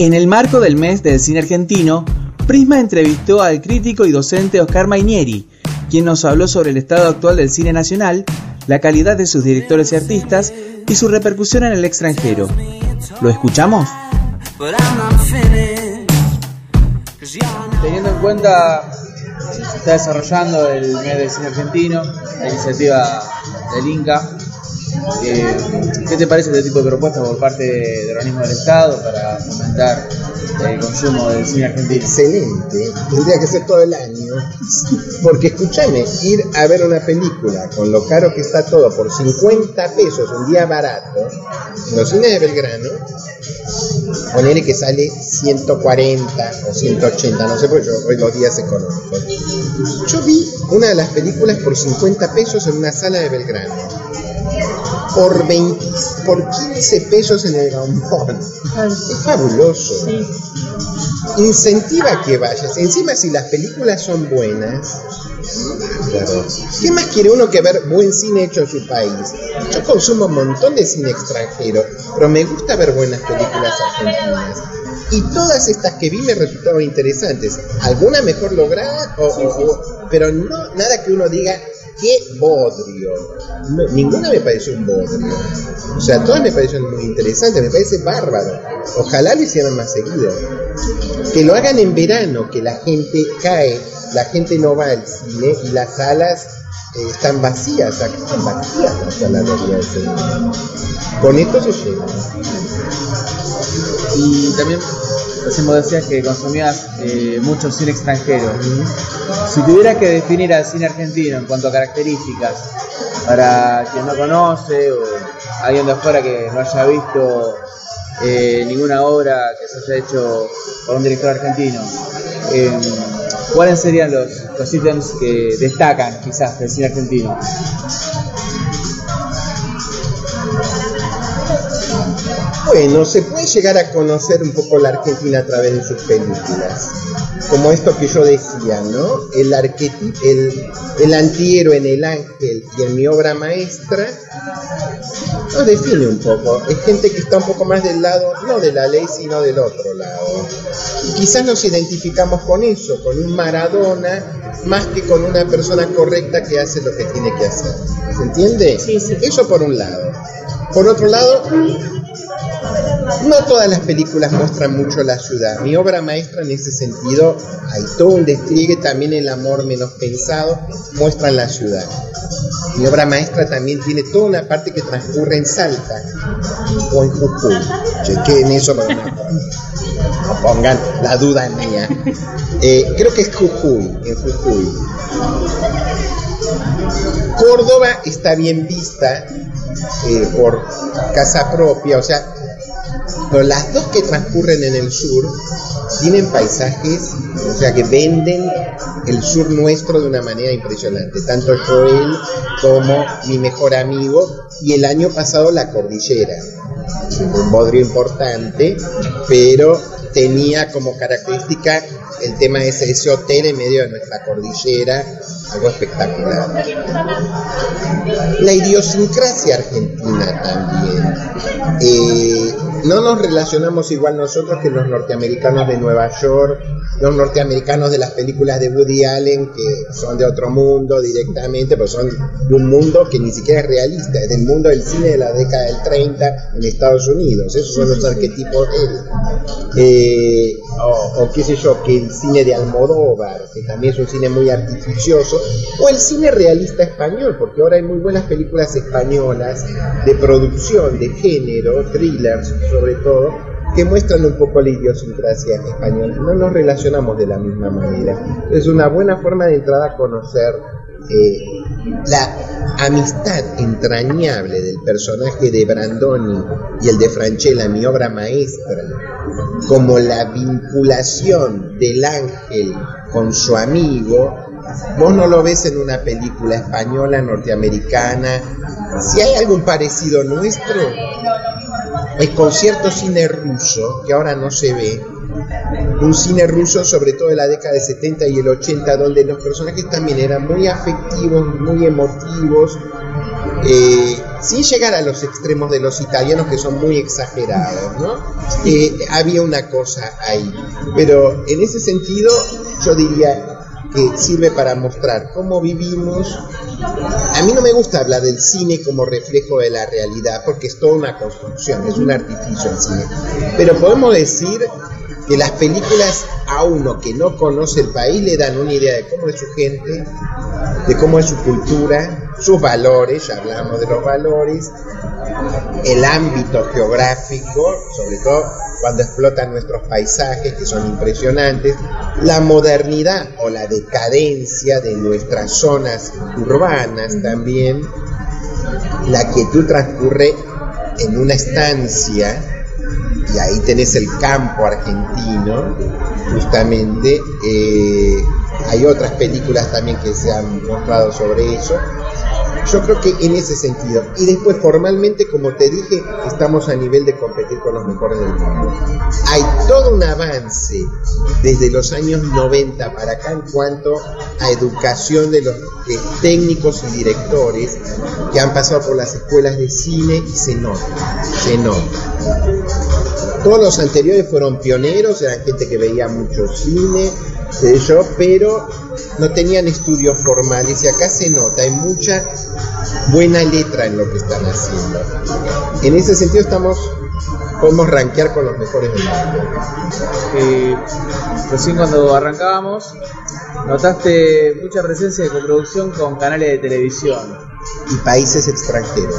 En el marco del mes del cine argentino, Prisma entrevistó al crítico y docente Oscar Mainieri, quien nos habló sobre el estado actual del cine nacional, la calidad de sus directores y artistas y su repercusión en el extranjero. ¿Lo escuchamos? Teniendo en cuenta que se está desarrollando el mes del cine argentino, la iniciativa del Inca, eh, ¿Qué te parece este tipo de propuestas por parte del organismo del Estado para fomentar el consumo del cine argentino? Excelente, tendría que ser todo el año. Porque escúchame, ir a ver una película con lo caro que está todo por 50 pesos un día barato, en los cines de Belgrano, ponele que sale 140 o 180, no sé, porque yo hoy los días económicos. Yo vi una de las películas por 50 pesos en una sala de Belgrano por 20, por 15 pesos en el gambón. Es fabuloso. Incentiva que vayas. Encima si las películas son buenas, claro. ¿Qué más quiere uno que ver buen cine hecho en su país? Yo consumo un montón de cine extranjero, pero me gusta ver buenas películas argentinas. Y todas estas que vi me resultaron interesantes. Alguna mejor lograda, pero no nada que uno diga, qué bodrio. ninguna me pareció un bodrio. O sea, todas me parecieron muy interesantes, me parece bárbaro. Ojalá lo hicieran más seguido. Que lo hagan en verano, que la gente cae, la gente no va al cine y las salas eh, están vacías, están vacías las salas de. Con esto se lleva. Y también Recién decías que consumías eh, mucho cine extranjero. Si tuviera que definir al cine argentino en cuanto a características, para quien no conoce o alguien de afuera que no haya visto eh, ninguna obra que se haya hecho por un director argentino, em, ¿cuáles serían los, los ítems que destacan quizás del cine argentino? Bueno, se puede llegar a conocer un poco la Argentina a través de sus películas. Como esto que yo decía, ¿no? El, el, el antihéroe en El Ángel y en mi obra maestra nos define un poco. Es gente que está un poco más del lado, no de la ley, sino del otro lado. Y quizás nos identificamos con eso, con un Maradona, más que con una persona correcta que hace lo que tiene que hacer. ¿Se entiende? Sí, sí. Eso por un lado. Por otro lado, no todas las películas muestran mucho la ciudad. Mi obra maestra en ese sentido, hay todo un despliegue, también el amor menos pensado, muestra la ciudad. Mi obra maestra también tiene toda una parte que transcurre en Salta o en Jujuy. en eso, no, pongan la duda mía. Eh, creo que es Jujuy, en Jujuy. Córdoba está bien vista eh, por casa propia, o sea, pero las dos que transcurren en el sur tienen paisajes, o sea, que venden el sur nuestro de una manera impresionante. Tanto Joel como mi mejor amigo y el año pasado la cordillera. Un bodrio importante, pero tenía como característica el tema de ese, hotel en medio de nuestra cordillera, algo espectacular. La idiosincrasia argentina también. Eh, no nos relacionamos igual nosotros que los norteamericanos de Nueva York, los norteamericanos de las películas de Woody Allen, que son de otro mundo directamente, pues son de un mundo que ni siquiera es realista, es del mundo del cine de la década del 30 en Estados Unidos, esos son los arquetipos de él. Eh, o, qué sé yo, que el cine de Almodóvar, que también es un cine muy artificioso, o el cine realista español, porque ahora hay muy buenas películas españolas de producción, de género, thrillers sobre todo, que muestran un poco la idiosincrasia española. No nos relacionamos de la misma manera. Es una buena forma de entrada a conocer eh, la amistad entrañable del personaje de Brandoni y el de Franchella, mi obra maestra, como la vinculación del ángel con su amigo, vos no lo ves en una película española, norteamericana. Si hay algún parecido nuestro, el concierto cine ruso, que ahora no se ve, un cine ruso sobre todo de la década de 70 y el 80, donde los personajes también eran muy afectivos, muy emotivos, eh, sin llegar a los extremos de los italianos que son muy exagerados, ¿no? Eh, había una cosa ahí. Pero en ese sentido, yo diría que sirve para mostrar cómo vivimos. A mí no me gusta hablar del cine como reflejo de la realidad, porque es toda una construcción, es un artificio el cine. Pero podemos decir que las películas a uno que no conoce el país le dan una idea de cómo es su gente, de cómo es su cultura, sus valores, ya hablamos de los valores, el ámbito geográfico, sobre todo cuando explotan nuestros paisajes que son impresionantes, la modernidad o la decadencia de nuestras zonas urbanas también, la quietud transcurre en una estancia y ahí tenés el campo argentino, justamente. Eh, hay otras películas también que se han mostrado sobre eso. Yo creo que en ese sentido. Y después formalmente, como te dije, estamos a nivel de competir con los mejores del mundo. Hay todo un avance desde los años 90 para acá en cuanto a educación de los técnicos y directores que han pasado por las escuelas de cine y se nota, se nota. Todos los anteriores fueron pioneros, eran gente que veía mucho cine, yo, pero no tenían estudios formales y acá se nota, hay mucha buena letra en lo que están haciendo. En ese sentido estamos podemos rankear con los mejores del mundo. Eh, recién cuando arrancábamos, notaste mucha presencia de coproducción con canales de televisión y países extranjeros.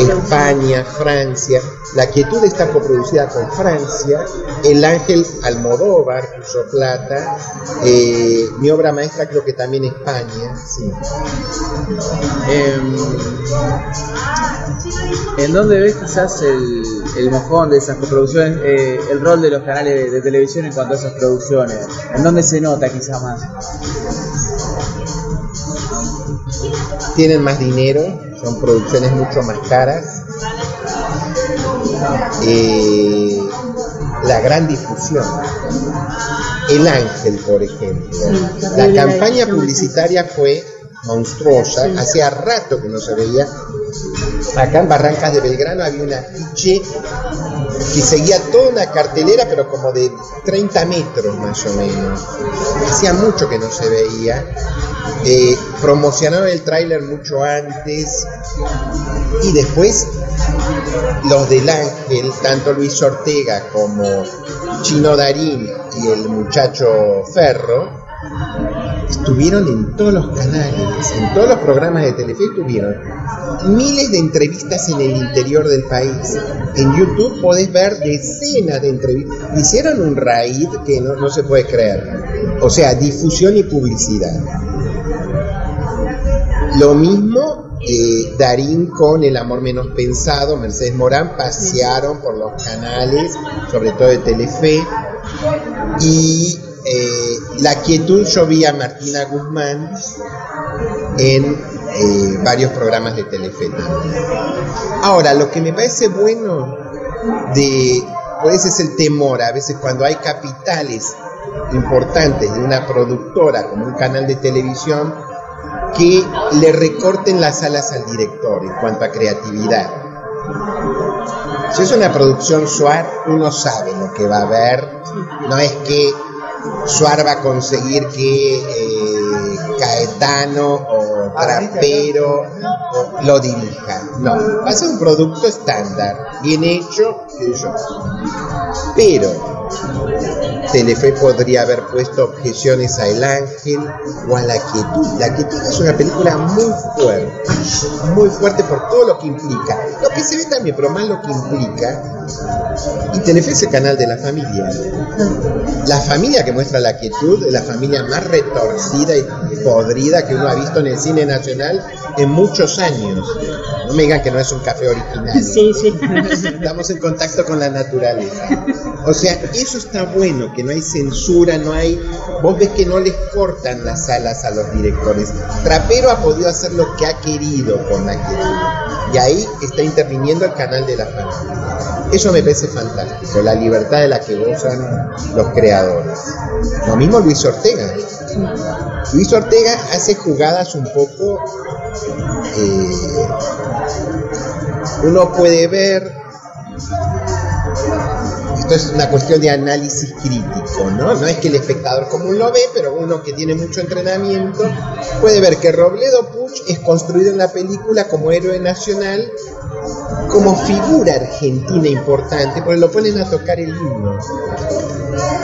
España, Francia. La quietud está coproducida con Francia. El Ángel Almodóvar puso plata. Eh, mi obra maestra creo que también España. Sí. Em, ¿En dónde ves quizás el, el mojón de esas coproducciones, eh, el rol de los canales de, televisión en cuanto a esas producciones? ¿En dónde se nota quizás más? Tienen más dinero, son producciones mucho más caras. Eh, la gran difusión. El Ángel, por ejemplo. la campaña publicitaria fue monstruosa. Hacía rato que no se veía. Acá en Barrancas de Belgrano había una piche que seguía toda una cartelera, pero como de 30 metros más o menos. Hacía mucho que no se veía. Eh, promocionaron el tráiler mucho antes y después los del Ángel, tanto Luis Ortega como Chino Darín y el muchacho Ferro, estuvieron en todos los canales, en todos los programas de Telefe estuvieron miles de entrevistas en el interior del país. En YouTube podés ver decenas de entrevistas. Hicieron un raid que no, no se puede creer. O sea, difusión y publicidad. Lo mismo eh, Darín con El Amor Menos Pensado, Mercedes Morán, pasearon por los canales, sobre todo de Telefe, y eh, La Quietud yo vi a Martina Guzmán en eh, varios programas de Telefe Ahora, lo que me parece bueno de, pues es el temor, a veces cuando hay capitales importantes de una productora como un canal de televisión, que le recorten las alas al director en cuanto a creatividad. Si es una producción Suar, uno sabe lo que va a ver. No es que Suar va a conseguir que eh, Caetano o Trapero lo dirija. No, va a ser un producto estándar, bien hecho, Pero Telefe podría haber puesto objeciones a El Ángel o a La Quietud. La Quietud es una película muy fuerte, muy fuerte por todo lo que implica. Lo que se ve también, pero más lo que implica. Y Telefe es el canal de la familia. La familia que muestra La Quietud es la familia más retorcida y podrida que uno ha visto en el cine nacional en muchos años. No me digan que no es un café original. Sí, sí. Estamos en contacto con la naturaleza. O sea, eso está bueno, que no hay censura, no hay... Vos ves que no les cortan las alas a los directores. Trapero ha podido hacer lo que ha querido con la quietud. Y ahí está interviniendo el canal de la familia. Eso me parece fantástico, la libertad de la que gozan los creadores. Lo mismo Luis Ortega. Luis Ortega hace jugadas un poco eh, uno puede ver esto es una cuestión de análisis crítico, ¿no? No es que el espectador común lo ve, pero uno que tiene mucho entrenamiento puede ver que Robledo Puch es construido en la película como héroe nacional, como figura argentina importante, porque lo ponen a tocar el himno.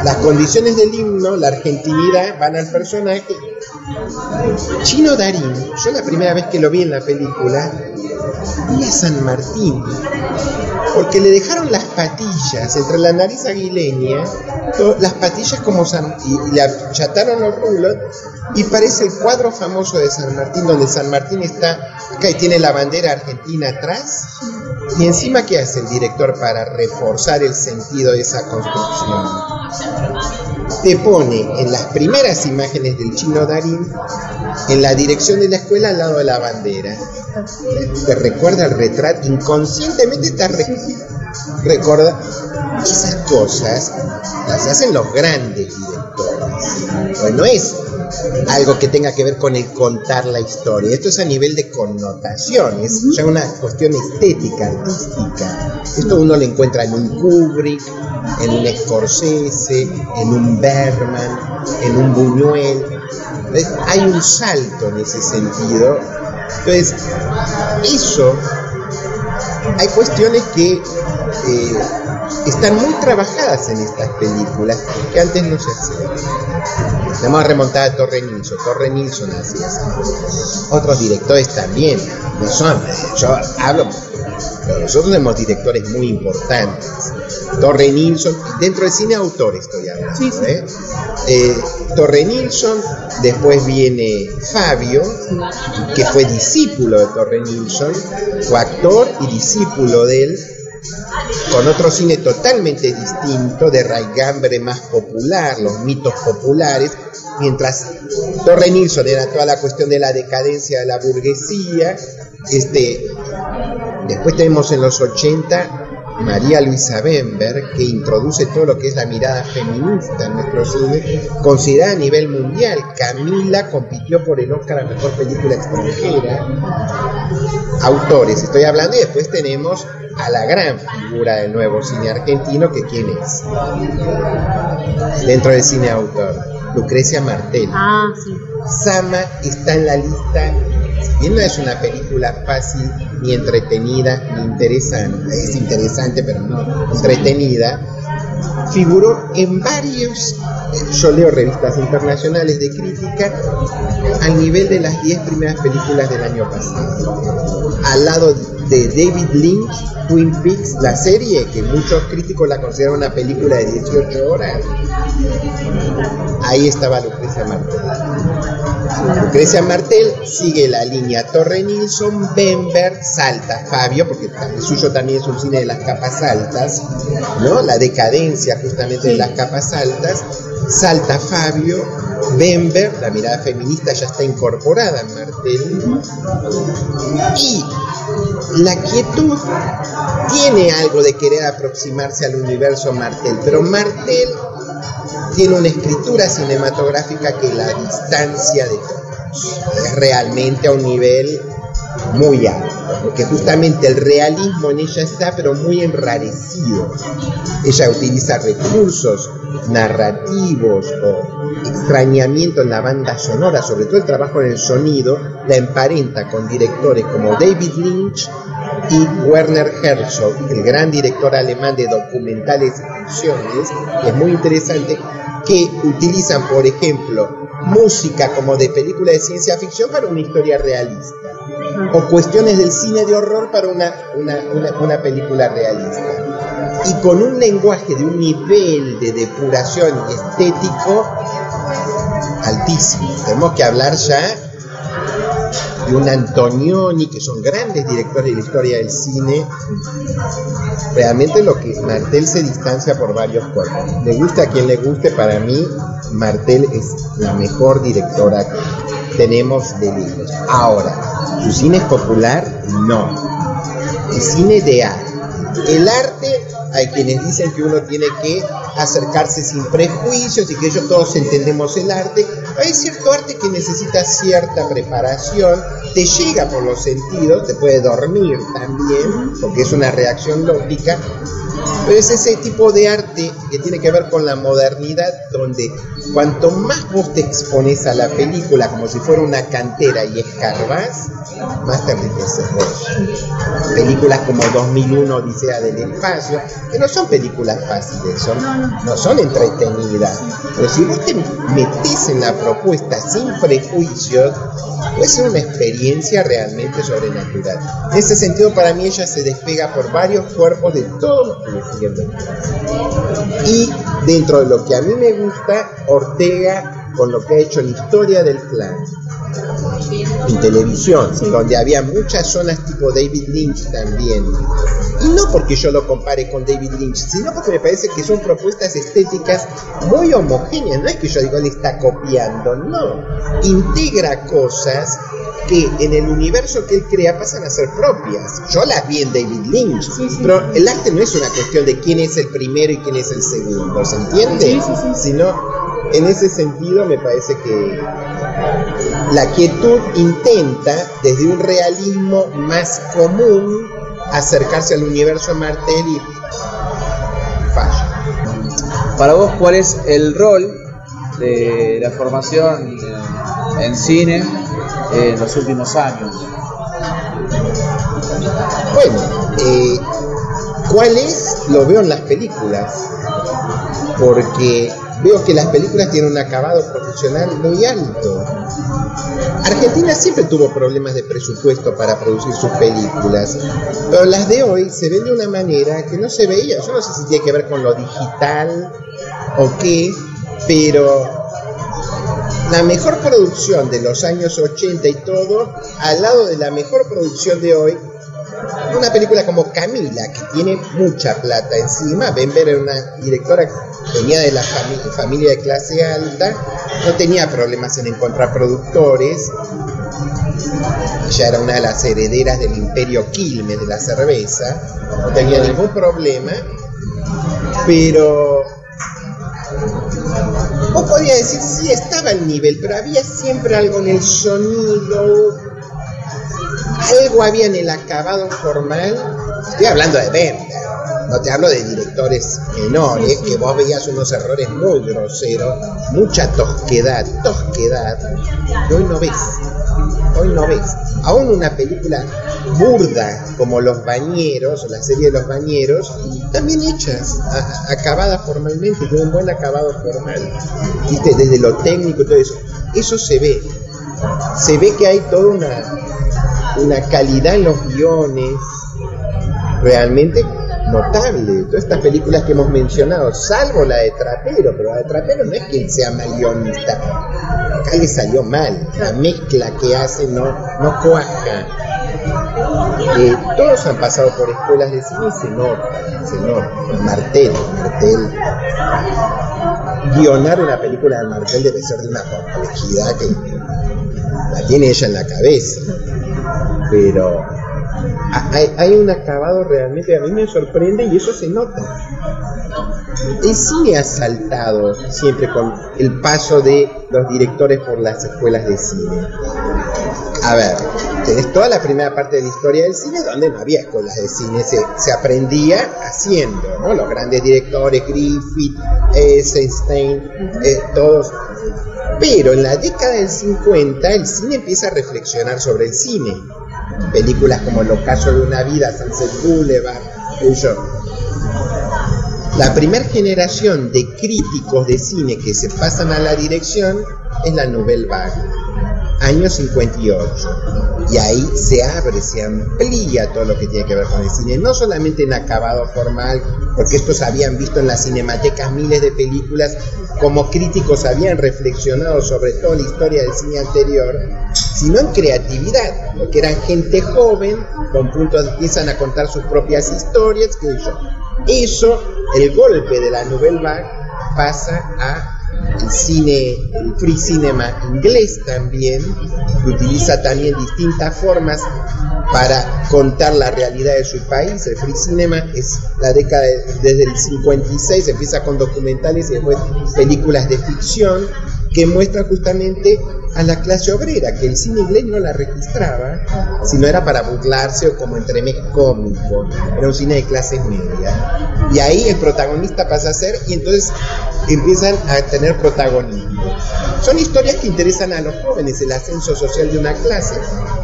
Las condiciones del himno, la argentinidad, van al personaje. Chino Darín, yo la primera vez que lo vi en la película, vi a San Martín porque le dejaron las patillas entre la nariz aguileña, las patillas como San, y, le achataron los rulos y parece el cuadro famoso de San Martín donde San Martín está acá y tiene la bandera argentina atrás. Y encima qué hace el director para reforzar el sentido de esa construcción te pone en las primeras imágenes del chino Darín en la dirección de la escuela al lado de la bandera. Te recuerda el retrato, inconscientemente te recuerda esas cosas, las hacen los grandes directores. Pues no es algo que tenga que ver con el contar la historia, esto es a nivel de connotación, es ya una cuestión estética, artística. Esto uno lo encuentra en un Kubrick, en un Scorsese, en un Berman, en un Buñuel. Hay un salto en ese sentido entonces, eso, hay cuestiones que eh, están muy trabajadas en estas películas que antes no se hacían. Vamos a remontar a Torre Nilsson. Torre Nilsson hacía Otros directores también. No son, yo hablo, nosotros tenemos directores muy importantes. Torre Nilsson, dentro del cine autor estoy hablando. ¿eh? Eh, Torre Nilsson, después viene Fabio, que fue discípulo de Torre Nilsson, fue actor y discípulo de él, con otro cine totalmente distinto, de raigambre más popular, los mitos populares, mientras Torre Nilsson era toda la cuestión de la decadencia de la burguesía, este, después tenemos en los 80 María Luisa Bember, que introduce todo lo que es la mirada feminista en nuestro cine, considerada a nivel mundial. Camila compitió por el Oscar a Mejor Película Extranjera. Autores, estoy hablando, y después tenemos a la gran figura del nuevo cine argentino, que quién es, dentro del cine autor, Lucrecia Martel. Ah, sí. Sama está en la lista y no es una película fácil, ni entretenida, ni interesante. Es interesante, pero no entretenida. Figuró en varios, yo leo revistas internacionales de crítica, al nivel de las 10 primeras películas del año pasado. Al lado de David Lynch, Twin Peaks, la serie, que muchos críticos la consideran una película de 18 horas, ahí estaba Lucrecia Martel. Lucrecia Martel sigue la línea Torre Nilsson, Bember, Salta, Fabio, porque el suyo también es un cine de las capas altas, ¿no? La decadencia justamente de las capas altas. Salta Fabio, Bember, la mirada feminista ya está incorporada en Martel. Y la quietud tiene algo de querer aproximarse al universo Martel, pero Martel tiene una escritura cinematográfica que la distancia de es realmente a un nivel muy alto, porque justamente el realismo en ella está, pero muy enrarecido. Ella utiliza recursos narrativos o extrañamiento en la banda sonora, sobre todo el trabajo en el sonido, la emparenta con directores como David Lynch y Werner Herzog, el gran director alemán de documentales y ficciones, que es muy interesante, que utilizan, por ejemplo, música como de película de ciencia ficción para una historia realista, o cuestiones del cine de horror para una, una, película realista. Y con un lenguaje de un nivel de depuración estético altísimo. Tenemos que hablar ya de un Antonioni, que son grandes directores de la historia del cine. Realmente lo que Martel se distancia por varios cuerpos. Le gusta a quien le guste, para mí Martel es la mejor directora que tenemos de libros. Ahora, ¿su cine es popular? No. El cine de arte. El arte, hay quienes dicen que uno tiene que acercarse sin prejuicios y que ellos todos entendemos el arte. hay cierto arte que necesita cierta preparación, te llega por los sentidos, te puede dormir también, porque es una reacción lógica, pero es ese tipo de arte que tiene que ver con la modernidad, donde cuanto más vos te expones a la película como si fuera una cantera y escarbás, más te enriqueces vos. Películas como 2001 Odisea del Espacio, que no son películas fáciles, no son entretenidas, pero si vos te metes en la propuesta sin prejuicios, puede ser una experiencia realmente sobrenatural. En ese sentido, para mí ella se despega por varios cuerpos de todos los Y dentro de lo que a mí me gusta, Ortega con lo que ha hecho la historia del clan en televisión, donde había muchas zonas tipo David Lynch también. Y no porque yo lo compare con David Lynch, sino porque me parece que son propuestas estéticas muy homogéneas. No es que yo digo le está copiando, no. Integra cosas que en el universo que él crea pasan a ser propias. Yo las vi en David Lynch, pero el arte no es una cuestión de quién es el primero y quién es el segundo, ¿se entiende? Sino en ese sentido me parece que la quietud intenta desde un realismo más común acercarse al universo Martel y falla. Para vos, ¿cuál es el rol de la formación en cine en los últimos años? Bueno, eh, ¿cuál es? Lo veo en las películas, porque veo que las películas tienen un acabado profesional muy alto. Argentina siempre tuvo problemas de presupuesto para producir sus películas, pero las de hoy se ven de una manera que no se veía. Yo no sé si tiene que ver con lo digital o qué, pero la mejor producción de los años 80 y todo, al lado de la mejor producción de hoy, una película como Camila, que tiene mucha plata encima. Bember era una directora que venía de la familia de clase alta, no tenía problemas en encontrar productores. Ella era una de las herederas del imperio Quilmes de la cerveza, no tenía ningún problema, pero vos podías decir, sí, estaba al nivel, pero había siempre algo en el sonido, algo había en el acabado formal. Estoy hablando de Bender, no te hablo de menores, que vos veías unos errores muy groseros, mucha tosquedad, tosquedad, que hoy no ves, hoy no ves. Aún una película burda como Los Bañeros, o la serie de Los Bañeros, también hechas, acabadas formalmente, tiene un buen acabado formal, desde lo técnico y todo eso. Eso se ve, se ve que hay toda una una calidad en los guiones realmente notable. Todas estas películas que hemos mencionado, salvo la de Trapero, pero la de Trapero no es que sea mal guionista. Acá le salió mal. La mezcla que hace no, no cuaja. Eh, todos han pasado por escuelas de cine y se. Martel, Martel. Guionar una película de Martel debe ser de una complejidad que la tiene ella en la cabeza pero hay, un acabado realmente, a mí me sorprende y eso se nota. El cine ha saltado siempre con el paso de los directores por las escuelas de cine. A ver, tenés toda la primera parte de la historia del cine donde no había escuelas de cine, se, aprendía haciendo, ¿no? Los grandes directores, Griffith, Eisenstein, eh, todos pero en la década del 50 el cine empieza a reflexionar sobre el cine. Películas como El ocaso de una vida, Sunset Boulevard, eso. La primera generación de críticos de cine que se pasan a la dirección es la Nouvelle Vague año 58. Y ahí se abre, se amplía todo lo que tiene que ver con el cine, no solamente en acabado formal, porque estos habían visto en las cinematecas miles de películas, como críticos habían reflexionado sobre toda la historia del cine anterior, sino en creatividad, porque eran gente joven, con puntos empiezan a contar sus propias historias, que. Eso, el golpe de la Nouvelle Vague, pasa a el cine, el free cinema inglés también, utiliza también distintas formas para contar la realidad de su país. El free cinema es la década desde el 56, empieza con documentales y después películas de ficción. que muestra justamente a la clase obrera, que el cine inglés no la registraba, sino era para burlarse o como entremés cómico, era un cine de clase media. Y ahí el protagonista pasa a ser, y entonces empiezan a tener protagonismo. Son historias que interesan a los jóvenes, el ascenso social de una clase.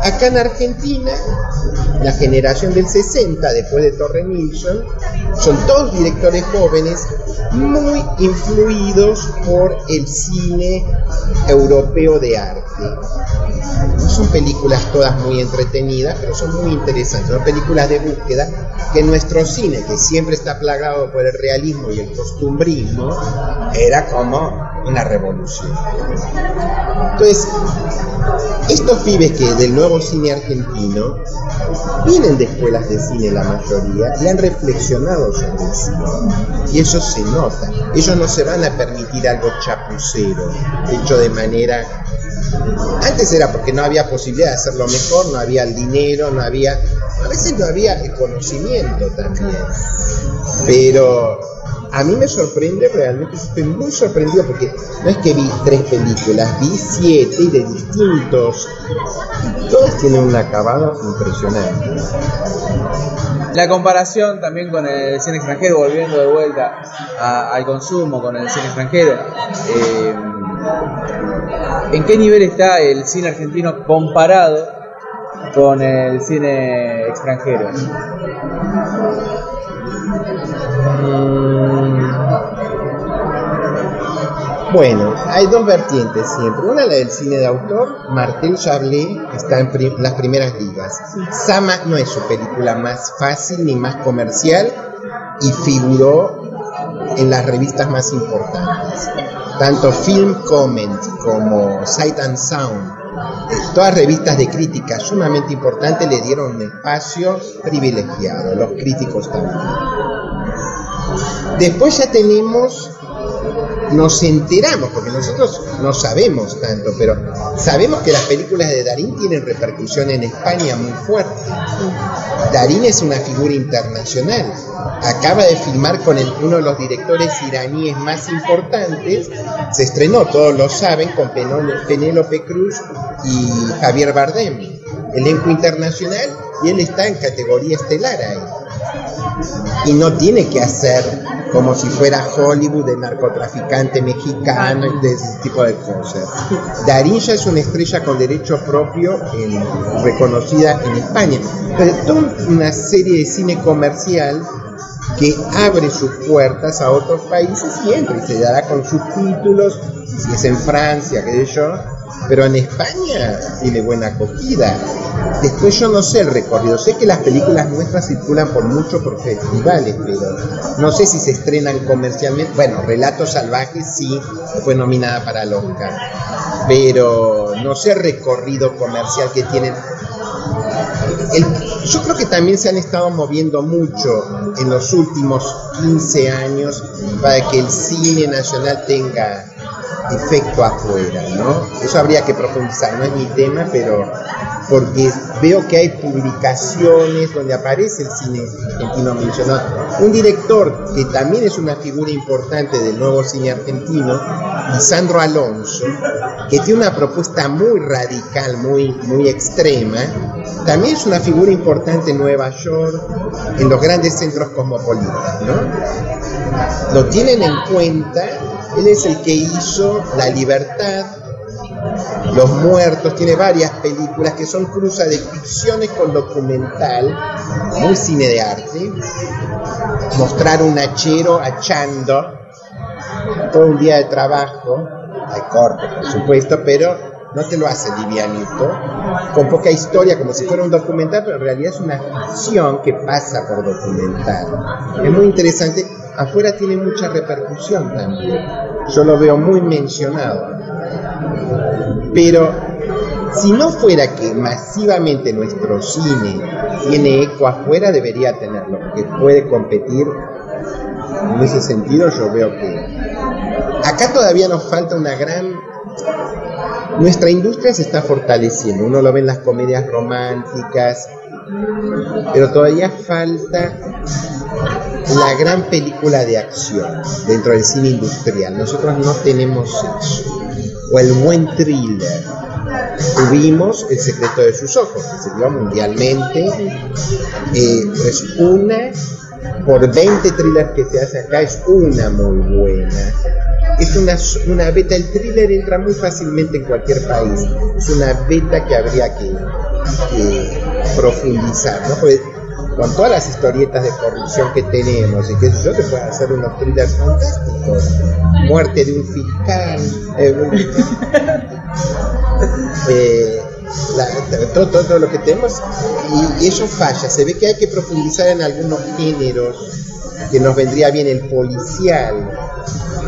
Acá en Argentina, la generación del 60, después de Torre Nilsson, son todos directores jóvenes muy influidos por el cine europeo de arte. No son películas todas muy entretenidas, pero son muy interesantes. Son películas de búsqueda que nuestro cine, que siempre está plagado por el realismo y el costumbrismo, era como una revolución. Entonces, estos pibes que del nuevo cine argentino vienen de escuelas de cine la mayoría y han reflexionado sobre el cine. Y eso se nota. Ellos no se van a permitir algo chapucero, hecho de manera... Antes era porque no había posibilidad de hacerlo mejor, no había el dinero, no había... A veces no había conocimiento también. Pero a mí me sorprende realmente, estoy muy sorprendido porque no es que vi tres películas, vi siete y de distintos. Todas tienen un acabado impresionante. La comparación también con el cine extranjero, volviendo de vuelta al consumo con el cine extranjero. Eh, ¿En qué nivel está el cine argentino comparado con el cine extranjero? Bueno, hay dos vertientes siempre. Una la del cine de autor. Martel Chablé está en las primeras ligas. Sama no es su película más fácil ni más comercial y figuró en las revistas más importantes. Tanto Film Comment como Sight and Sound, todas revistas de crítica sumamente importantes le dieron un espacio privilegiado, los críticos también. Después ya tenemos nos enteramos, porque nosotros no sabemos tanto, pero sabemos que las películas de Darín tienen repercusión en España muy fuerte. Darín es una figura internacional. Acaba de filmar con uno de los directores iraníes más importantes. Se estrenó, todos lo saben, con Penélope Cruz y Javier Bardem. Elenco internacional y él está en categoría estelar ahí. Y no tiene que hacer como si fuera Hollywood de narcotraficante mexicano y de ese tipo de cosas. Darín es una estrella con derecho propio reconocida en España. Pero toda una serie de cine comercial que abre sus puertas a otros países y entra y se dará con subtítulos, si es en Francia, qué sé yo, pero en España tiene buena acogida. Después yo no sé el recorrido, sé que las películas nuestras circulan por mucho por festivales, pero no sé si se estrenan comercialmente. Bueno, Relatos Salvajes sí, fue nominada para el Oscar, pero no sé el recorrido comercial que tienen. yo creo que también se han estado moviendo mucho en los últimos 15 años para que el cine nacional tenga efecto afuera, ¿no? Eso habría que profundizar, no es mi tema, pero porque veo que hay publicaciones donde aparece el cine argentino mencionado. Un director que también es una figura importante del nuevo cine argentino, Sandro Alonso, que tiene una propuesta muy radical, muy, muy extrema, también es una figura importante en Nueva York, en los grandes centros cosmopolitas, ¿no? Lo tienen en cuenta él es el que hizo La Libertad, Los Muertos, tiene varias películas que son cruzas de ficciones con documental, muy cine de arte. Mostrar un hachero achando todo un día de trabajo, hay corte por supuesto, pero no te lo hace livianito, con poca historia, como si fuera un documental, pero en realidad es una ficción que pasa por documental. Es muy interesante afuera tiene mucha repercusión también. Yo lo veo muy mencionado. Pero si no fuera que masivamente nuestro cine tiene eco afuera, debería tenerlo, porque puede competir. En ese sentido yo veo que acá todavía nos falta una gran... Nuestra industria se está fortaleciendo, uno lo ve en las comedias románticas, pero todavía falta la gran película de acción dentro del cine industrial. Nosotros no tenemos eso. o el buen thriller. Tuvimos El secreto de sus ojos, que se dio mundialmente. Eh, es una, por 20 thrillers que se hace acá, es una muy buena. Es una, una beta, el thriller entra muy fácilmente en cualquier país. Es una beta que habría que, profundizar. Porque con todas las historietas de corrupción que tenemos y que yo, te puedo hacer unos thrillers fantásticos. Muerte de un fiscal. Eh, todo, todo, lo que tenemos y, eso falla. Se ve que hay que profundizar en algunos géneros que nos vendría bien el policial.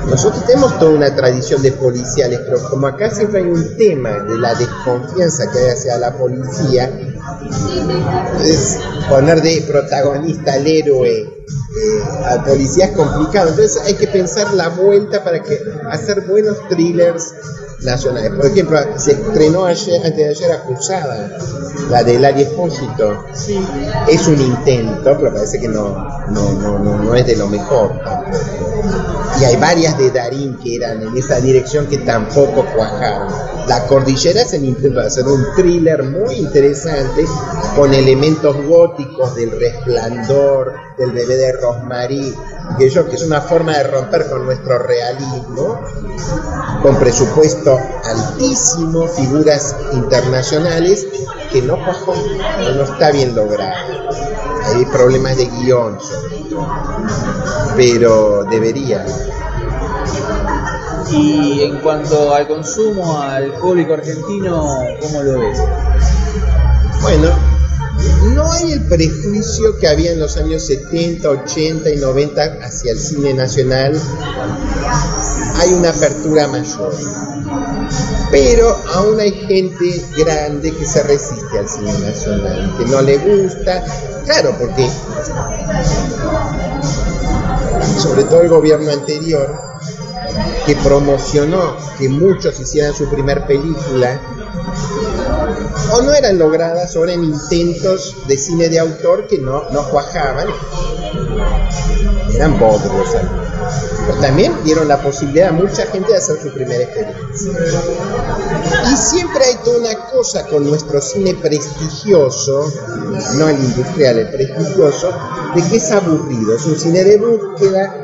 Nosotros tenemos toda una tradición de policiales, pero como acá siempre hay un tema de la desconfianza que hay hacia la policía, es poner de protagonista al héroe eh, al policía es complicado. Entonces hay que pensar la vuelta para que hacer buenos thrillers nacionales. Por ejemplo, se estrenó ayer, antes de ayer Acusada, la del Ari Espósito. Es un intento, pero parece que no, no, no, no, no es de lo mejor Y hay varias de Darín que eran en esa dirección que tampoco cuajaron. La Cordillera es el intento de hacer un thriller muy interesante con elementos góticos del resplandor, del bebé de Rosmarie que que es una forma de romper con nuestro realismo, con presupuesto altísimo, figuras internacionales, que no, no está bien logrado. Hay problemas de guion, pero debería. Y en cuanto al consumo alcohólico argentino, ¿cómo lo ves? Bueno, no hay el prejuicio que había en los años 70, 80 y 90 hacia el cine nacional. Hay una apertura mayor. Pero aún hay gente grande que se resiste al cine nacional, que no le gusta. Claro, porque sobre todo el gobierno anterior, que promocionó que muchos hicieran su primer película o no eran logradas o eran intentos de cine de autor que no, no cuajaban. Eran bodrios. Pero también dieron la posibilidad a mucha gente de hacer su primera experiencia. Y siempre hay toda una cosa con nuestro cine prestigioso, no el industrial, el prestigioso, de que es aburrido, es un cine de búsqueda.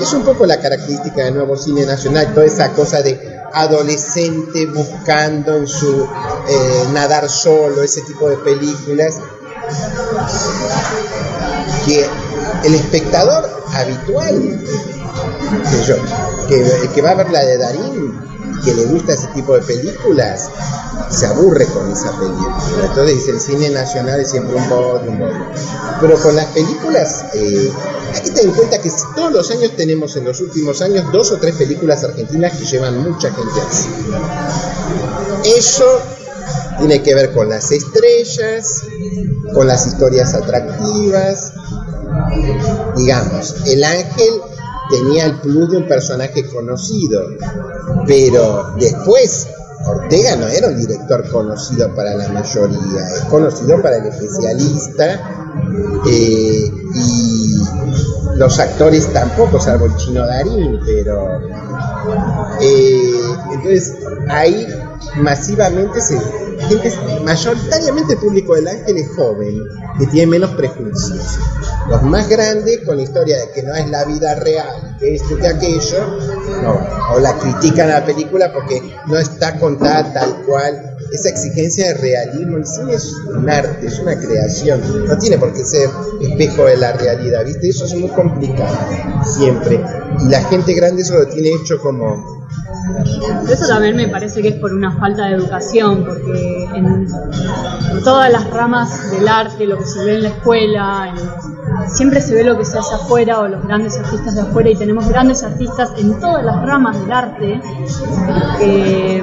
Es un poco la característica del nuevo cine nacional, toda esa cosa de adolescente buscando en su eh, nadar solo, ese tipo de películas, que el espectador habitual, que, yo, que, que va a ver la de Darín, que le gusta ese tipo de películas, se aburre con esa película. Entonces el cine nacional es siempre un bodrio, un bodrio. Pero con las películas, eh, hay que tener en cuenta que todos los años tenemos en los últimos años dos o tres películas argentinas que llevan mucha gente al Eso tiene que ver con las estrellas, con las historias atractivas. Digamos, El Ángel tenía el plus de un personaje conocido, pero después Ortega no era un director conocido para la mayoría, es conocido para el especialista eh, y los actores tampoco, salvo el chino Darín, pero eh, entonces ahí masivamente se gente, mayoritariamente el público del ángel es joven, que tiene menos prejuicios. Los más grandes, con la historia de que no es la vida real, que esto, que aquello, no, o la critican a la película porque no está contada tal cual. Esa exigencia de realismo, el cine es un arte, es una creación, no tiene por qué ser espejo de la realidad, ¿viste? Eso es muy complicado, siempre. Y la gente grande eso lo tiene hecho como eso también me parece que es por una falta de educación, porque en todas las ramas del arte, lo que se ve en la escuela, siempre se ve lo que se hace afuera o los grandes artistas de afuera y tenemos grandes artistas en todas las ramas del arte que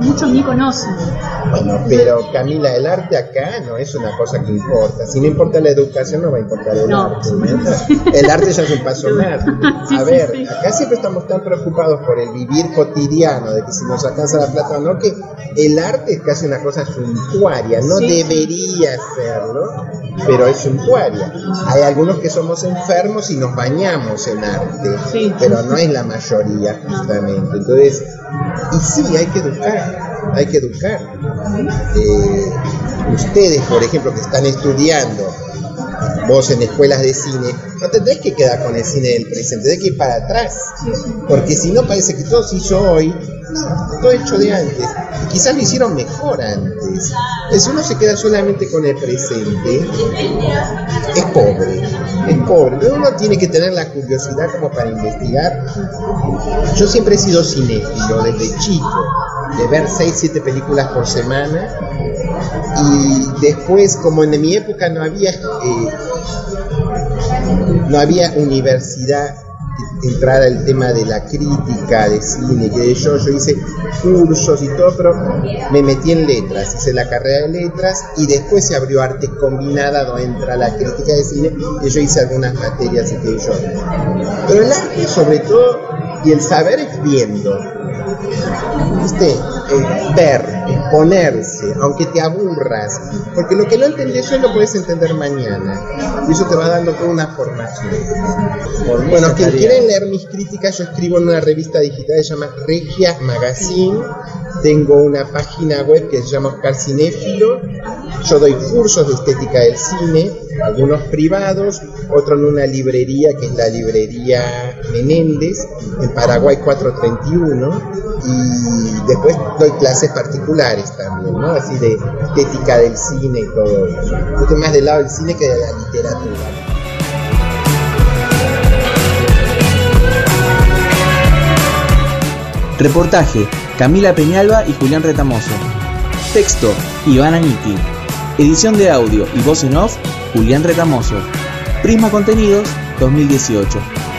muchos ni conocen. Bueno, pero Camila, el arte acá no es una cosa que importa. Si no importa la educación, no va a importar el arte. El arte ya es un paso más. A ver, acá siempre estamos tan preocupados por el vivir cotidiano, de que si nos alcanza la plata o no, que el arte es casi una cosa suntuaria, no debería serlo, pero es suntuaria. Hay Hay algunos que somos enfermos y nos bañamos en arte, Sí. pero no es la mayoría justamente. Entonces, y sí, hay que educar, hay que educar. Eh, ustedes, por ejemplo, que están estudiando, vos en escuelas de cine, no tendréis que quedar con el cine del presente, tenés que ir para atrás. Porque si no parece que todo se hizo hoy, todo hecho de antes. Quizás lo hicieron mejor antes. Si uno se queda solamente con el presente, es pobre, es pobre. Uno tiene que tener la curiosidad como para investigar. Yo siempre he sido cinéfilo desde chico, de ver 6, 7 películas por semana. Y después, como en mi época no había, eh, no había universidad entrar al tema de la crítica de cine, que yo, yo hice cursos y todo, pero me metí en letras, hice la carrera de letras y después se abrió arte combinada donde entra la crítica de cine y yo hice algunas materias y que yo. Pero el arte sobre todo y el saber es viendo. ¿Viste? Ver, exponerse, aunque te aburras, porque lo que no entendés hoy lo puedes entender mañana, y eso te va dando toda una formación. Por Bueno, quien quieren leer mis críticas, yo escribo en una revista digital que se llama Regia Magazine. Tengo una página web que se llama Oscar Cinéfilo. Yo doy cursos de estética del cine, algunos privados, otro en una librería que es la librería Menéndez, en Paraguay 431. Y después doy clases particulares también, ¿no? Así de estética del cine y todo eso. Estoy más del lado del cine que de la literatura. Reportaje, Camila Peñalba y Julián Retamoso. Texto, Iván Aniti. Edición de audio y voz en off, Julián Retamoso. Prisma Contenidos, 2018.